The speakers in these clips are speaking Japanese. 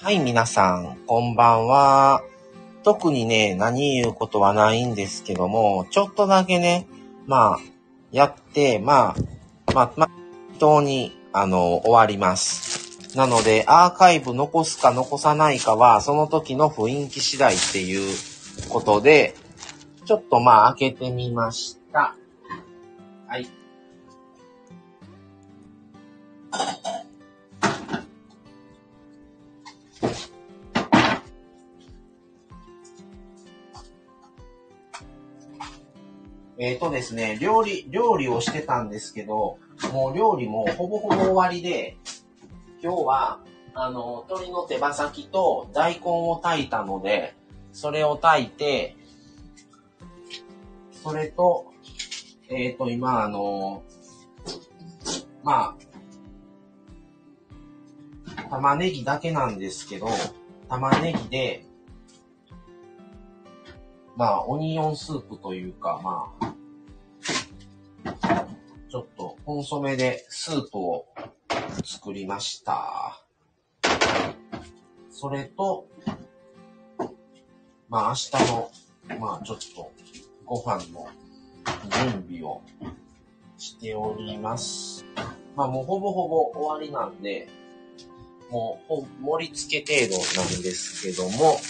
はい、皆さん、こんばんは。特にね、何言うことはないんですけども、ちょっとだけね、まあ、やって、まあ、まあ、まあ、当に、あの、終わります。なので、アーカイブ残すか残さないかは、その時の雰囲気次第っていうことで、ちょっとまあ、開けてみました。はい。えっ、ー、とですね、料理、料理をしてたんですけど、もう料理もほぼほぼ終わりで、今日は、あの、鶏の手羽先と大根を炊いたので、それを炊いて、それと、えっ、ー、と、今、あの、まあ、玉ねぎだけなんですけど、玉ねぎで、まあ、オニオンスープというか、まあ、ちょっとコンソメでスープを作りました。それと、まあ明日の、まあちょっとご飯の準備をしております。まあもうほぼほぼ終わりなんで、もう盛り付け程度なんですけども、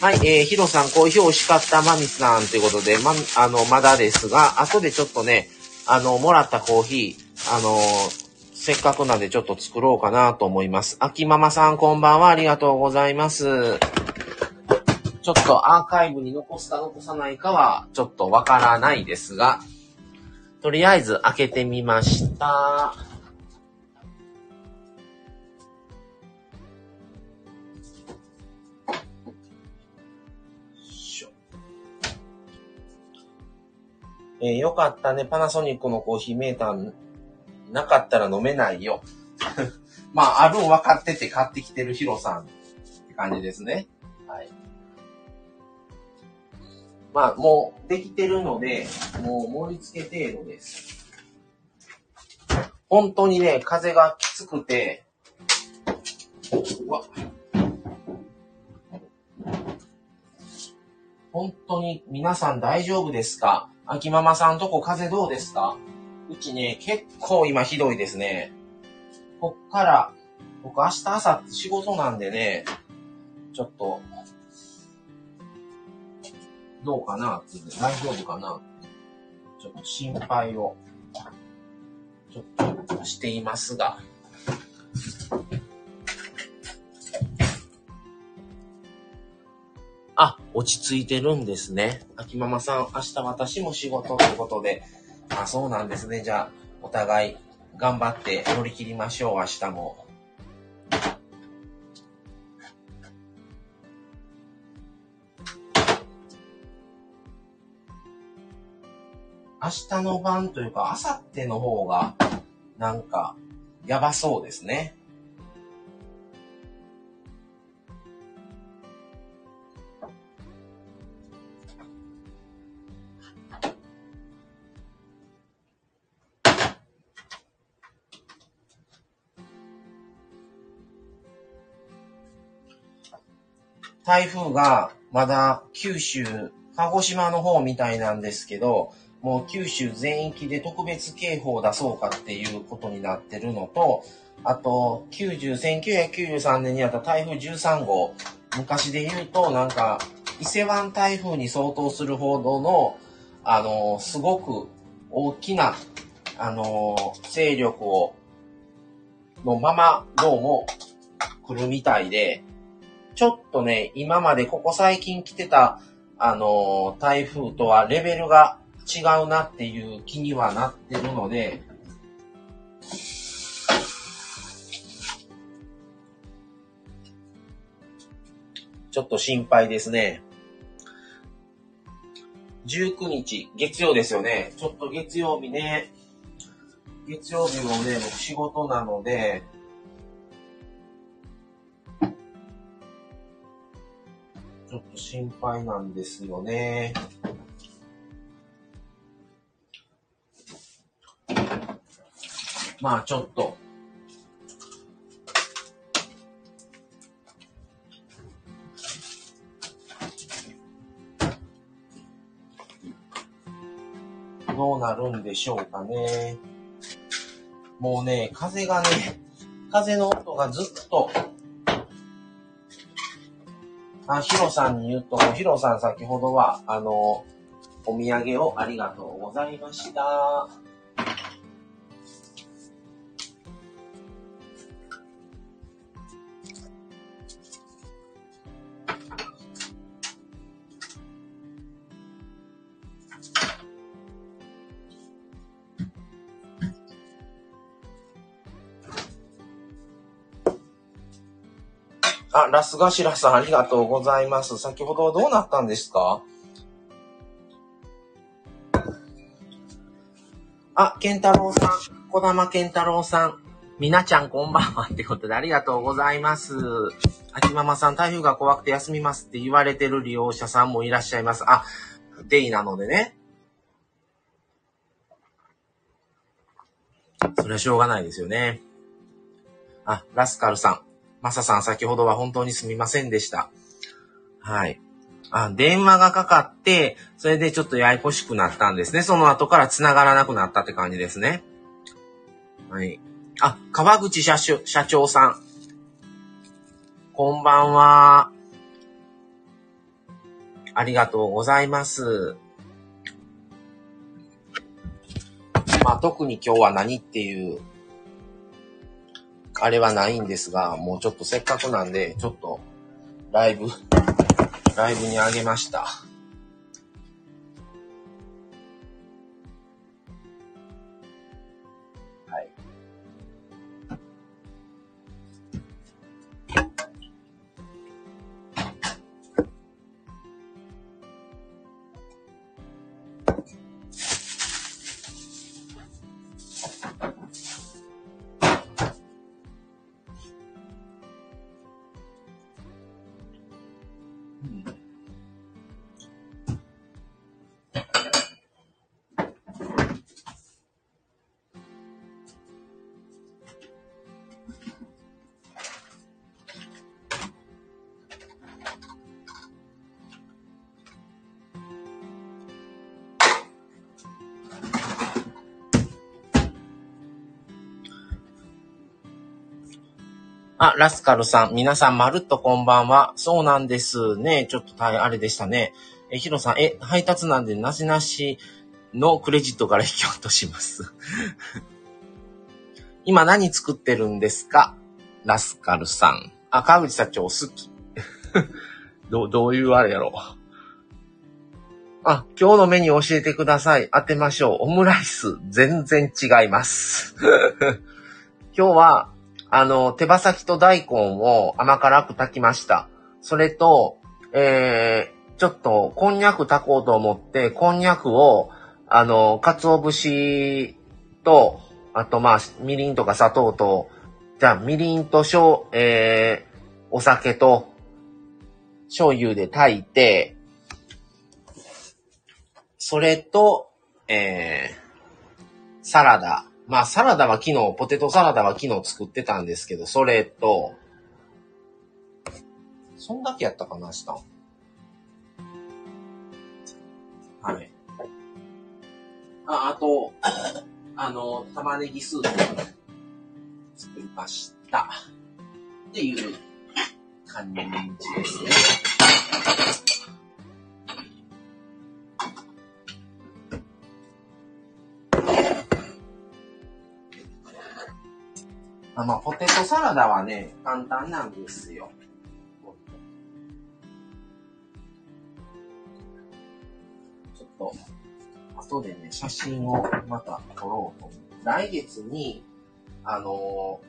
はい、えー、ヒロさん、コーヒー美味しかった、マミさんということで、ま、あの、まだですが、後でちょっとね、あの、もらったコーヒー、あの、せっかくなんでちょっと作ろうかなと思います。秋ママさんこんばんは、ありがとうございます。ちょっとアーカイブに残すか残さないかは、ちょっとわからないですが、とりあえず開けてみました。えー、よかったね。パナソニックのコーヒーメーターなかったら飲めないよ。まあ、あるん分かってて買ってきてるヒロさんって感じですね。はい。まあ、もうできてるので、もう盛り付け程度です。本当にね、風がきつくて、うわ本当に皆さん大丈夫ですか？秋ママさんとこ風どうですか？うちね、結構今ひどいですね。こっから、僕明日朝って仕事なんでね、ちょっと、どうかなって大丈夫かなちょっと心配を、ちょっとしていますが。あ、落ち着いてるんですね。秋ママさん、明日私も仕事ということで。あ、そうなんですね。じゃあ、お互い頑張って乗り切りましょう、明日も。明日の晩というか、明後日の方が、なんか、やばそうですね。台風がまだ九州、鹿児島の方みたいなんですけど、もう九州全域で特別警報を出そうかっていうことになってるのと、あと、90、1993年にあった台風13号、昔で言うと、なんか、伊勢湾台風に相当するほどの、あの、すごく大きな、あの、勢力を、のまま、どうも、来るみたいで、ちょっとね、今までここ最近来てた、あのー、台風とはレベルが違うなっていう気にはなってるので、ちょっと心配ですね。19日、月曜ですよね。ちょっと月曜日ね、月曜日もね、僕仕事なので、ちょっと心配なんですよね。まあちょっと。どうなるんでしょうかね。もうね、風がね、風の音がずっとあ、ヒロさんに言うと、ヒロさん先ほどは、あの、お土産をありがとうございました。あ、ラスガシラさんありがとうございます。先ほどどうなったんですか？あ、ケンタロウさん、小玉ケンタロウさん、みなちゃんこんばんはってことでありがとうございます。秋ママさん、台風が怖くて休みますって言われてる利用者さんもいらっしゃいます。あ、デイなのでね。それはしょうがないですよね。あ、ラスカルさん。マサさん、先ほどは本当にすみませんでした。はい。あ、電話がかかって、それでちょっとややこしくなったんですね。その後から繋がらなくなったって感じですね。はい。あ、川口社長社長さん。こんばんは。ありがとうございます。まあ特に今日は何っていうあれはないんですが、もうちょっとせっかくなんで、ちょっと、ライブ、ライブにあげました。Hmm. あ、ラスカルさん、皆さんまるっとこんばんは。そうなんですね。ちょっと大あれでしたね。え、ヒロさん、え、配達なんでなしなしのクレジットから引き落とします。今何作ってるんですか？ラスカルさん。あ、川口社長好き。ど、どういうあれやろう。あ、今日のメニュー教えてください。当てましょう。オムライス、全然違います。今日は、あの、手羽先と大根を甘辛く炊きました。それと、えー、ちょっと、こんにゃく炊こうと思って、こんにゃくを、あの、鰹節と、あとまあ、みりんとか砂糖と、じゃあ、みりんとしょう、えー、お酒と、醤油で炊いて、それと、えー、サラダ。まあ、サラダは昨日、ポテトサラダは昨日作ってたんですけど、それと、そんだけやったかな、したはい。あ、あと、あの、玉ねぎスープ作りました。っていう感じですね。あまあ、ポテトサラダはね、簡単なんですよ。ちょっと、後でね、写真をまた撮ろうと。来月に、あの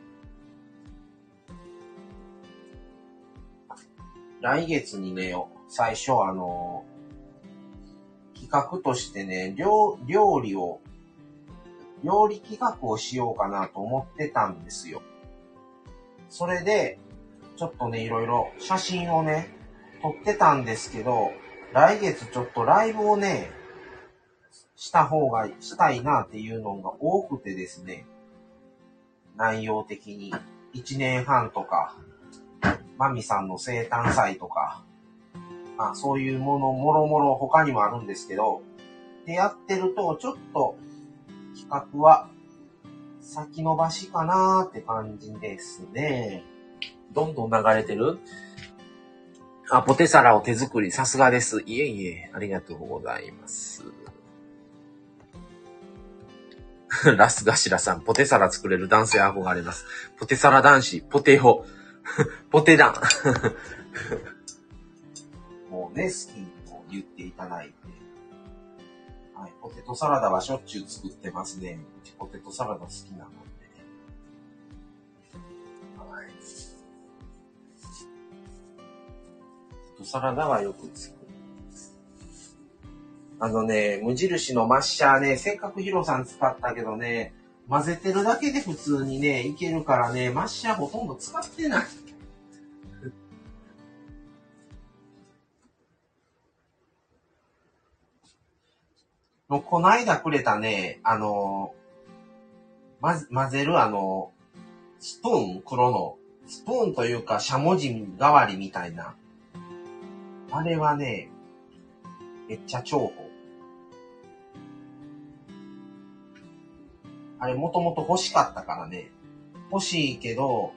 ー、来月にね、最初あのー、企画としてね、料料理を料理企画をしようかなと思ってたんですよ。それで、ちょっとね、いろいろ写真をね、撮ってたんですけど、来月ちょっとライブをね、した方が、したいなっていうのが多くてですね、内容的に。1年半とか、マミさんの生誕祭とか、まあそういうもの、もろもろ他にもあるんですけど、ってやってると、ちょっと企画は先延ばしかなーって感じですね。どんどん流れてる？あ、ポテサラを手作り、さすがです。いえいえ、ありがとうございます。ラスガシラさん、ポテサラ作れる男性憧れます。ポテサラ男子、ポテホ、ポテダン。もうね、好きに言っていただいて。ポテトサラダはしょっちゅう作ってますね。うちポテトサラダ好きなので。はい。ポテトサラダはよく作る。あのね、無印のマッシャーね、せっかくヒロさん使ったけどね、混ぜてるだけで普通にね、いけるからね、マッシャーほとんど使ってない。もうこないだくれたね、あの、ま、混ぜるあの、スプーン黒の、スプーンというか、しゃもじ代わりみたいな。あれはね、めっちゃ重宝。あれもともと欲しかったからね。欲しいけど、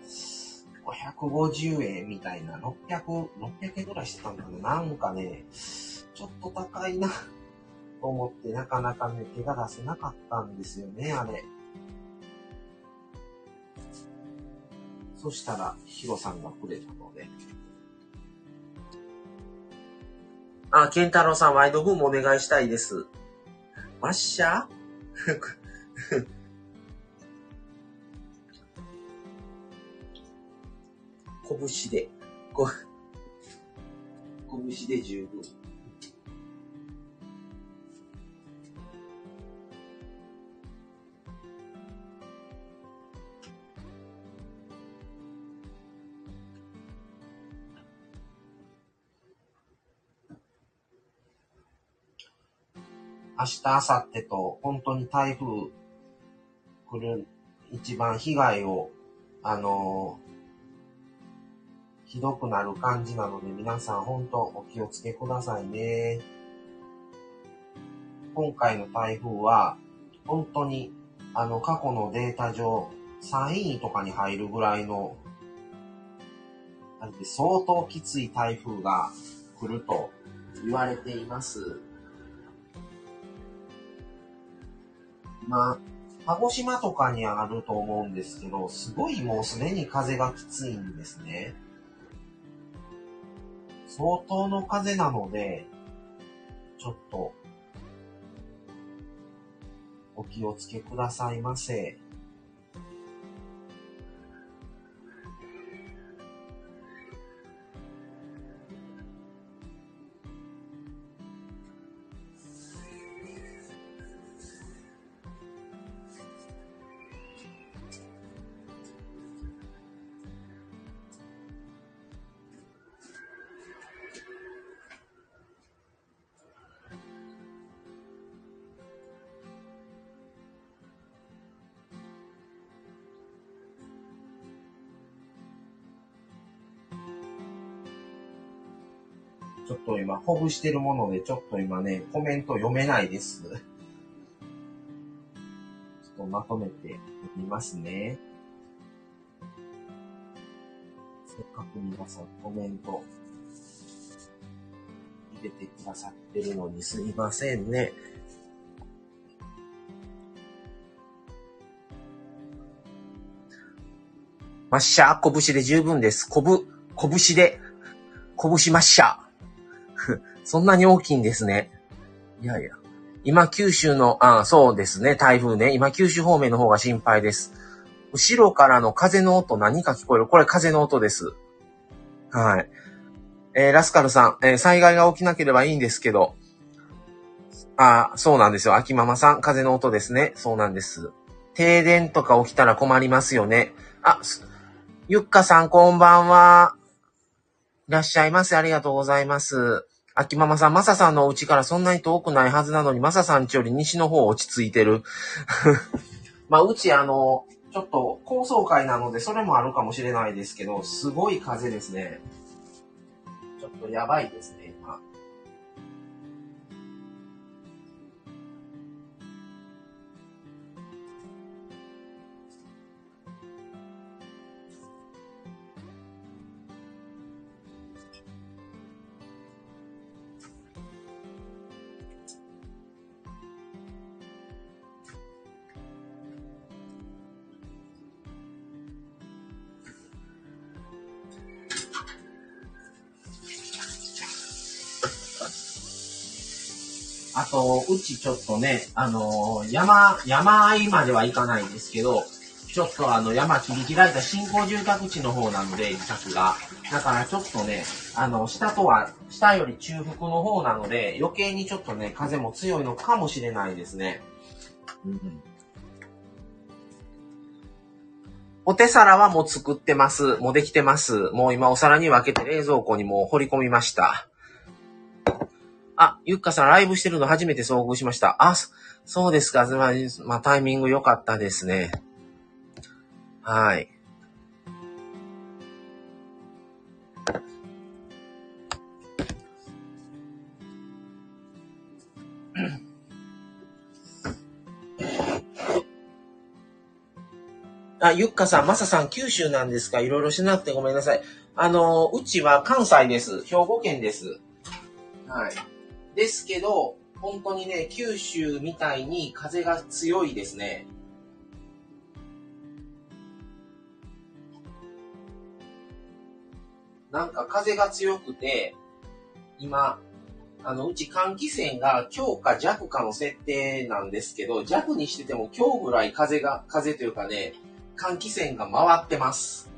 550円みたいな、600、600円ぐらいしてたんだけど、なんかね、ちょっと高いな、と思ってなかなかね、手が出せなかったんですよね、あれ。そしたら、ヒロさんがくれたので。あ、ケンタロウさん、ワイドブームお願いしたいです。マッシャー拳で、こ拳で十分。明日、明後日と、本当に台風来る、一番被害を、あのひどくなる感じなので、皆さん本当お気をつけくださいね。今回の台風は、本当に、あの、過去のデータ上、3位とかに入るぐらいの、相当きつい台風が来ると言われています。まあ、鹿児島とかにあると思うんですけど、すごいもうすでに風がきついんですね。相当の風なので、ちょっと、お気をつけくださいませ。ちょっと今、ほぐしてるもので、ちょっと今ね、コメント読めないです。ちょっとまとめてみますね。せっかく皆さんコメント入れてくださってるのにすいませんね。マッシャー、拳で十分です。こぶ、拳で、拳マッシャー。そんなに大きいんですね。いやいや。今九州の、あそうですね、台風ね。今九州方面の方が心配です。後ろからの風の音何か聞こえる？これ風の音です。はい。えー、ラスカルさん、えー、災害が起きなければいいんですけど。あそうなんですよ。秋ママさん、風の音ですね。そうなんです。停電とか起きたら困りますよね。あ、ゆっかさんこんばんは。いらっしゃいませ。ありがとうございます。秋ママさん、マサさんのお家からそんなに遠くないはずなのに、マサさんちより西の方落ち着いてる。まあ、うちあの、ちょっと高層階なので、それもあるかもしれないですけど、すごい風ですね。ちょっとやばいですね、あと、うちちょっとね、あのー山、山あいまではいかないんですけど、ちょっとあの、山切り開いた新興住宅地の方なので、自宅が。だからちょっとね、あの、下とは、下より中腹の方なので、余計にちょっとね、風も強いのかもしれないですね。うんお手皿はもう作ってます。もうできてます。もう今お皿に分けて冷蔵庫にもう掘り込みました。あ、ゆっかさんライブしてるの初めて遭遇しました。あ、そうですか。まあ、まあ、タイミング良かったですね。はい。あ、ゆっかさん、まささん、九州なんですか？いろいろしなくてごめんなさい。あの、うちは関西です。兵庫県です。はい。ですけど、本当にね、九州みたいに風が強いですね。なんか風が強くて、今、あの、うち換気扇が強か弱かの設定なんですけど、弱にしてても強ぐらい風が、風というかね、換気扇が回ってます。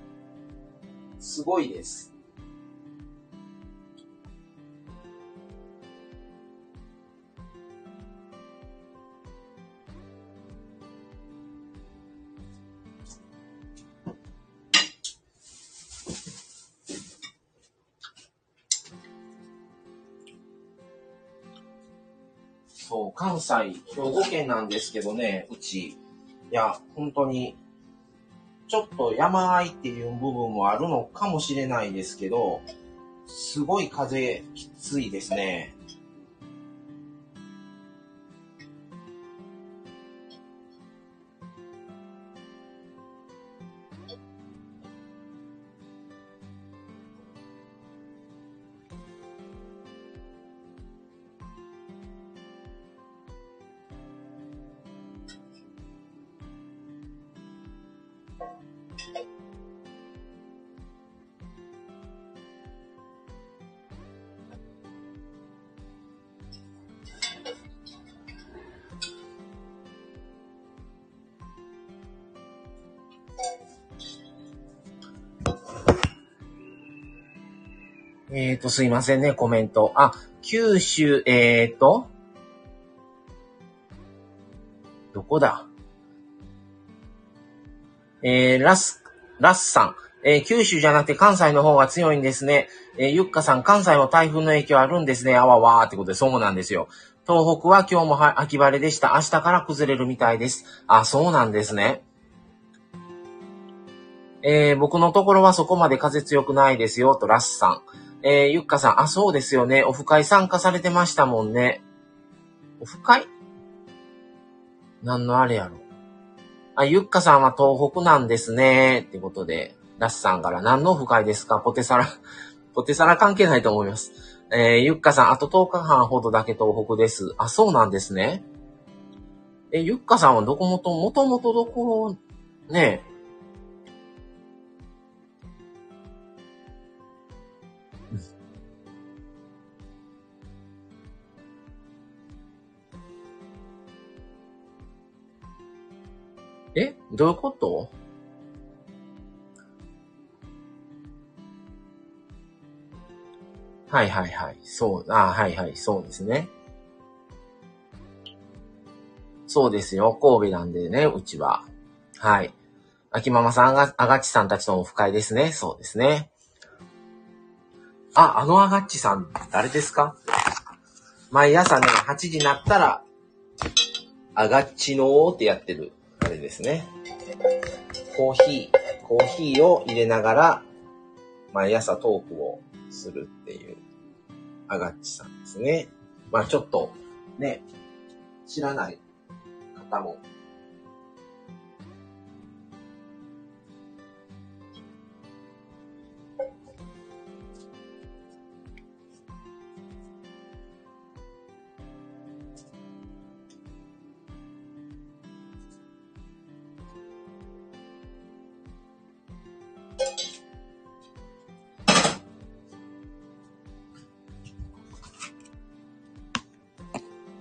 すごいです。関西、兵庫県なんですけどね、うち。いや、本当に、ちょっと山あいっていう部分もあるのかもしれないですけど、すごい風きついですね。と、すいませんね、コメント。あ、九州、えーと、どこだ？えー、ラス、ラスさん。えー九州じゃなくて関西の方が強いんですね。えーゆっかさん、関西は台風の影響あるんですね。あわわーってことで、そうなんですよ。東北は今日も秋晴れでした。明日から崩れるみたいです。あ、そうなんですね。えー僕のところはそこまで風強くないですよ、とラスさん。えーゆっかさん、あ、そうですよね。オフ会参加されてましたもんね。オフ会？何のあれやろ。あ、ゆっかさんは東北なんですね。ってことで、ラスさんから何のオフ会ですか？ポテサラ。ポテサラ関係ないと思います。えーゆっかさん、あと10日間ほどだけ東北です。あ、そうなんですね。え、ゆっかさんはどこもと、もともとどこ、ねえ、え？どういうこと？はいはいはい。そう、あはいはい、そうですね。そうですよ。神戸なんでね、うちは。はい。秋ママさんが、あがっちさんたちとも深いですね。そうですね。あ、あのあがっちさん、誰ですか？毎朝ね、8時になったら、あがっちのーってやってる、ですね。コーヒー、コーヒーを入れながら、毎朝トークをするっていう、あがっちさんですね。まあちょっと、ね、知らない方も。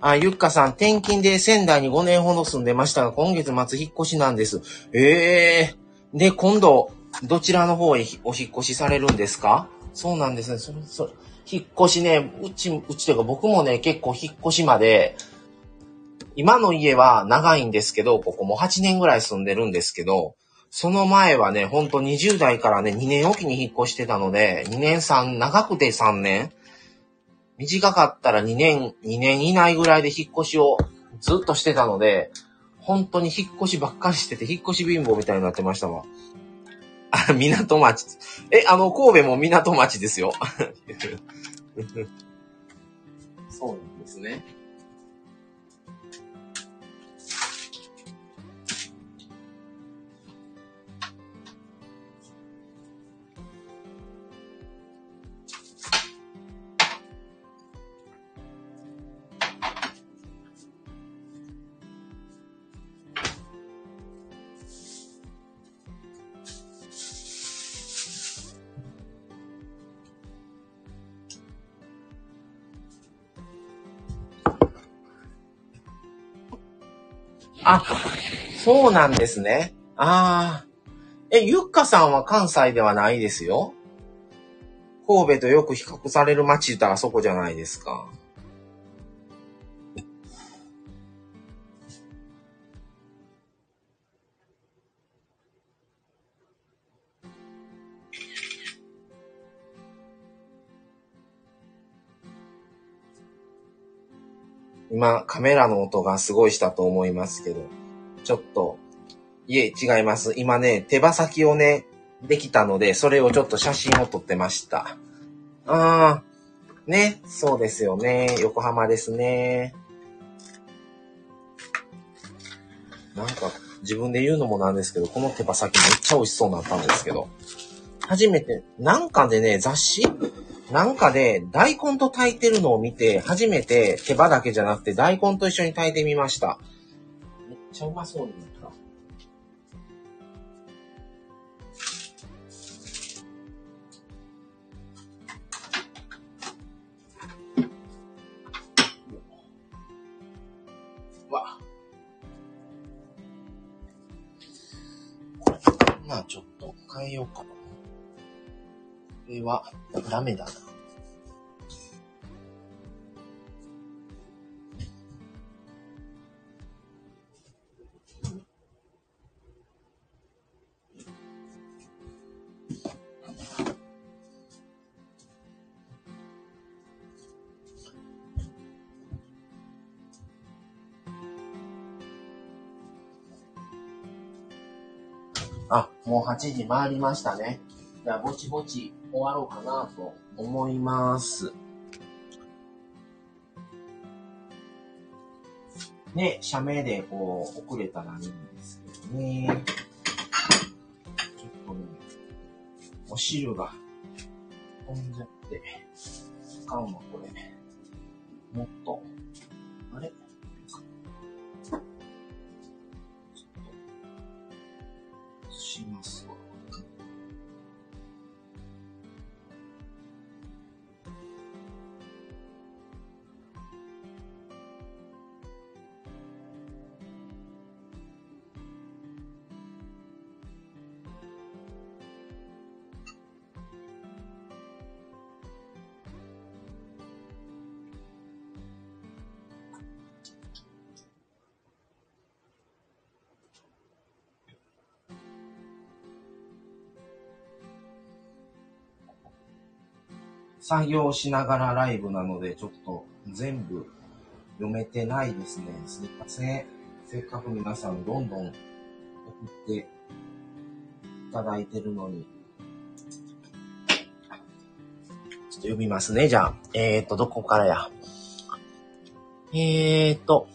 あ、ゆっかさん、転勤で仙台に5年ほど住んでましたが、今月末引っ越しなんです。ええー、で、今度、どちらの方へお引っ越しされるんですか？そうなんですね。それ、それ、引っ越しね、うち、うちというか僕もね、結構引っ越しまで、今の家は長いんですけど、ここも8年ぐらい住んでるんですけど、その前はね、ほんと20代からね、2年おきに引っ越してたので、2年3、長くて3年短かったら2年、2年以内ぐらいで引っ越しをずっとしてたので、本当に引っ越しばっかりしてて、引っ越し貧乏みたいになってましたわ。あ、港町。え、あの、神戸も港町ですよ。そうなんですね。あ、そうなんですね。ああ。え、ゆっかさんは関西ではないですよ。神戸とよく比較される街言ったらそこじゃないですか。今、カメラの音がすごいしたと思いますけど、ちょっと、いえ、違います。今ね、手羽先をね、できたので、それをちょっと写真を撮ってました。あー、ね、そうですよね。横浜ですね。なんか、自分で言うのもなんですけど、この手羽先めっちゃ美味しそうになったんですけど。初めて、なんかでね、雑誌？なんかで大根と炊いてるのを見て、初めて手羽だけじゃなくて大根と一緒に炊いてみました。めっちゃうまそうになった。わ。まあちょっと変えようかな。これはダメだな。あ、もう8時回りましたね。じゃあ、ぼちぼち終わろうかなと思います。ね、社名でこう、遅れたらいいんですけどね。ちょっとね、お汁が飛んじゃって、使うのこれ。もっと、作業しながらライブなので、ちょっと全部読めてないですね。すいません。せっかく皆さんどんどん送っていただいてるのに。ちょっと読みますね、じゃあ。えーと、どこからや？えーと、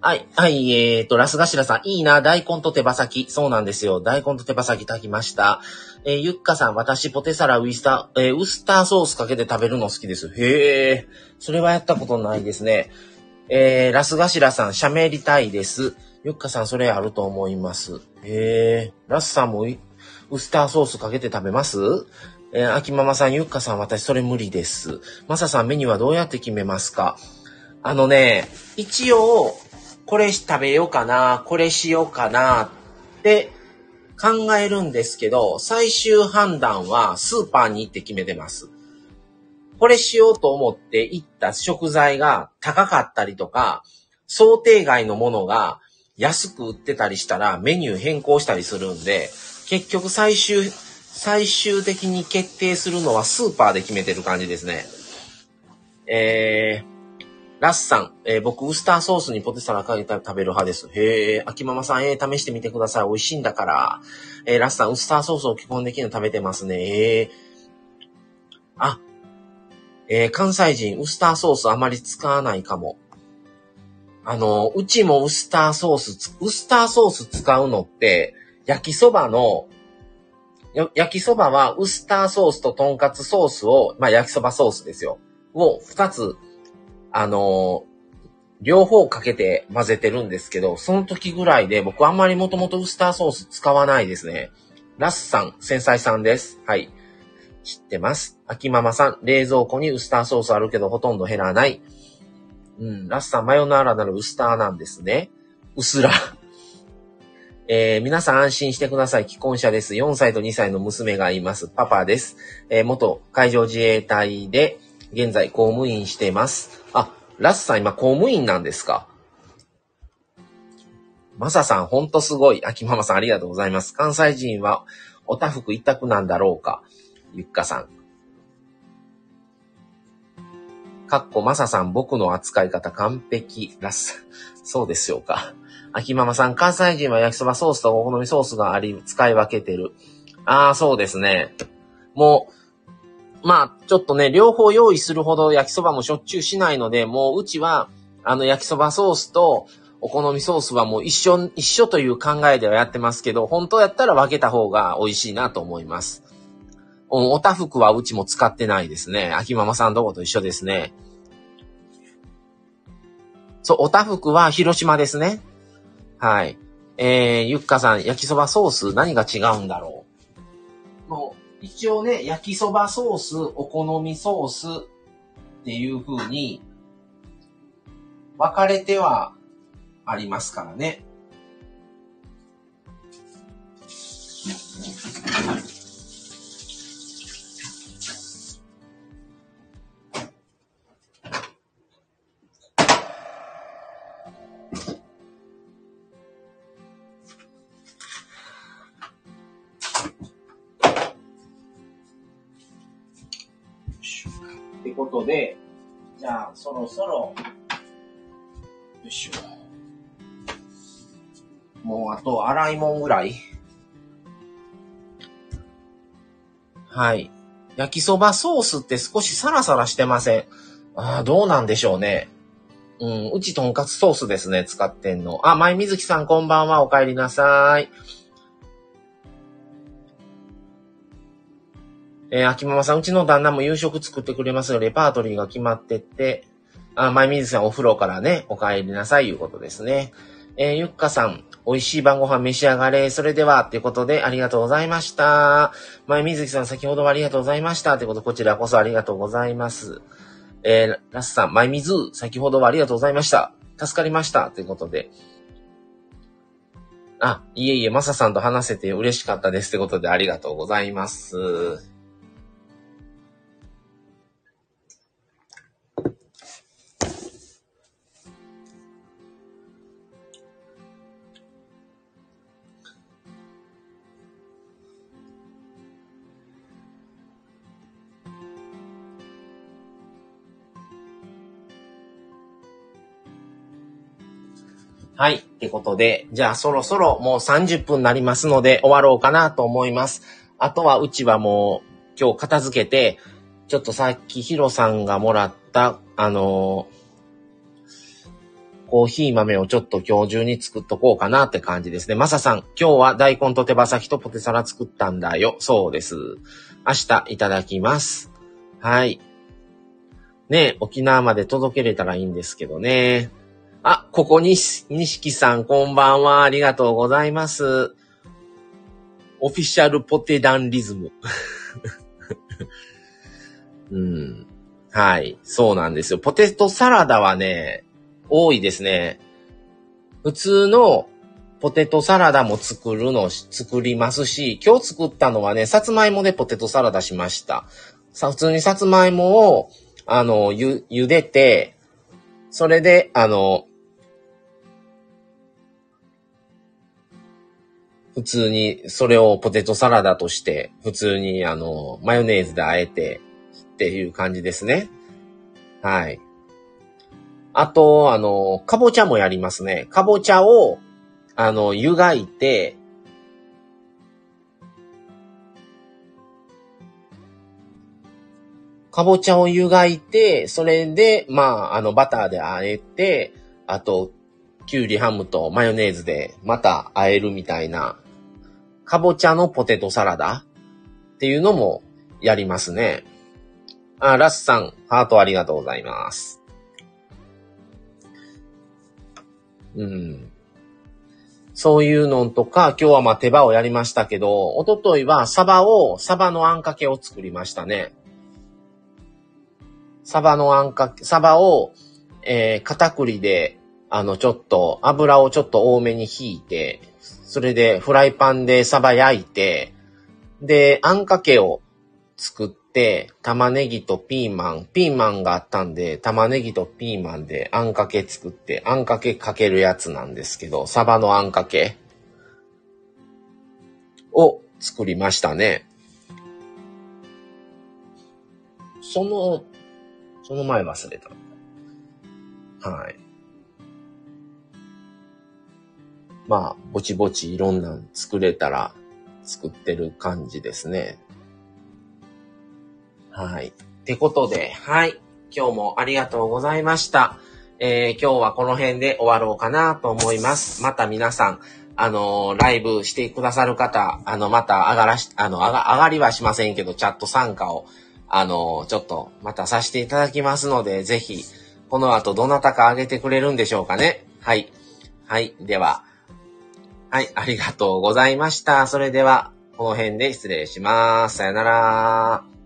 はい、はい、えーと、ラスガシラさん、いいな、大根と手羽先。そうなんですよ。大根と手羽先炊きました。えー、ゆっかさん、私、ポテサラウイスター、えー、ウスターソースかけて食べるの好きです。へえ、それはやったことないですね。えー、ラスガシラさん、しゃべりたいです。ゆっかさん、それあると思います。へえ、ラスさんもウスターソースかけて食べます？えー、秋ママさん、ゆっかさん、私それ無理です。まささん、メニューはどうやって決めますか？あのね、一応、これ食べようかな、これしようかなって考えるんですけど、最終判断はスーパーに行って決めてます。これしようと思って行った食材が高かったりとか、想定外のものが安く売ってたりしたらメニュー変更したりするんで、結局最終、最終的に決定するのはスーパーで決めてる感じですね。えー、ラスさん、えー、僕、ウスターソースにポテサラかけて食べる派です。へえ、秋ママさん、えー、試してみてください。美味しいんだから。えー、ラスさん、ウスターソースを基本的に食べてますね。えー、あ、えー、関西人、ウスターソースあまり使わないかも。あの、うちもウスターソース、ウスターソース使うのって、焼きそばの、焼きそばはウスターソースととんかつソースを、まあ焼きそばソースですよ。を二つあの、両方かけて混ぜてるんですけど、その時ぐらいで僕あんまりもともとウスターソース使わないですね。ラスさん、繊細さんです。はい。知ってます？秋ママさん、冷蔵庫にウスターソースあるけどほとんど減らない。うん、ラスさん、マヨナーラなるウスターなんですね。うすら。えー、皆さん安心してください。既婚者です。4歳と2歳の娘がいます。パパです。えー、元海上自衛隊で、現在公務員しています。あ、ラスさん今公務員なんですか？マサさんほんとすごい。秋ママさんありがとうございます。関西人はおたふく一択なんだろうか？ゆっかさん。かっこマサさん僕の扱い方完璧。ラス。そうですよか？秋ママさん、関西人は焼きそばソースとお好みソースがあり、使い分けてる。ああ、そうですね。もう、まあ、ちょっとね、両方用意するほど焼きそばもしょっちゅうしないので、もううちは、あの焼きそばソースとお好みソースはもう一緒、一緒という考えではやってますけど、本当やったら分けた方が美味しいなと思います。おたふくはうちも使ってないですね。秋ママさんどこと一緒ですね。そう、おたふくは広島ですね。はい。えー、ゆっかさん、焼きそばソース何が違うんだろう？一応ね、焼きそばソース、お好みソースっていう風に分かれてはありますからね。ろそろ、よいしょ。もうあと洗い物ぐらい。はい。焼きそばソースって少しサラサラしてません？ああ、どうなんでしょうね。うん、うちとんかつソースですね、使ってんの。あ、まいみずきさんこんばんは、お帰りなさい。えー、秋ママさん、うちの旦那も夕食作ってくれますよ。レパートリーが決まってって、あ、まみずさんお風呂からね、お帰りなさい、いうことですね。えー、ゆっかさん、美味しい晩ご飯召し上がれ。それでは、ということで、ありがとうございました。まみずきさん、先ほどはありがとうございました。ということ、こちらこそありがとうございます。えー、ラスさん、まみず、先ほどはありがとうございました。助かりました。ということで。あ、いえいえ、まささんと話せて嬉しかったです。ということで、ありがとうございます。はい。ってことで、じゃあそろそろもう30分になりますので終わろうかなと思います。あとはうちはもう今日片付けて、ちょっとさっきヒロさんがもらった、あのー、コーヒー豆をちょっと今日中に作っとこうかなって感じですね。マサさん、今日は大根と手羽先とポテサラ作ったんだよ。そうです。明日いただきます。はい。ね沖縄まで届けれたらいいんですけどね。あ、ここに、錦さん、こんばんは。ありがとうございます。オフィシャルポテダンリズム。うん。はい。そうなんですよ。ポテトサラダはね、多いですね。普通のポテトサラダも作るの、作りますし、今日作ったのはね、さつまいもでポテトサラダしました。さ、普通にさつまいもを、あの、ゆ、茹でて、それで、あの、普通に、それをポテトサラダとして、普通に、あの、マヨネーズで和えて、っていう感じですね。はい。あと、あの、かぼちゃもやりますね。かぼちゃを、あの、湯がいて、かぼちゃを湯がいて、それで、まあ、あの、バターで和えて、あと、きゅうりハムとマヨネーズでまた和えるみたいな、かぼちゃのポテトサラダっていうのもやりますね。あ、ラスさん、ハートありがとうございます。うん。そういうのとか、今日はまあ手羽をやりましたけど、おとといはサバを、サバのあんかけを作りましたね。サバのあんかけ、サバを、えー、片栗で、あの、ちょっと、油をちょっと多めに引いて、それでフライパンでサバ焼いて、で、あんかけを作って、玉ねぎとピーマン、ピーマンがあったんで、玉ねぎとピーマンであんかけ作って、あんかけかけるやつなんですけど、サバのあんかけを作りましたね。その、その前忘れた。はい。まあ、ぼちぼちいろんなん作れたら作ってる感じですね。はい。ってことで、はい。今日もありがとうございました。えー、今日はこの辺で終わろうかなと思います。また皆さん、あのー、ライブしてくださる方、あの、また上がらし、あの、上が、上がりはしませんけど、チャット参加を、あの、ちょっと、またさせていただきますので、ぜひ、この後どなたかあげてくれるんでしょうかね。はい。はい。では、はい、ありがとうございました。それでは、この辺で失礼します。さよなら。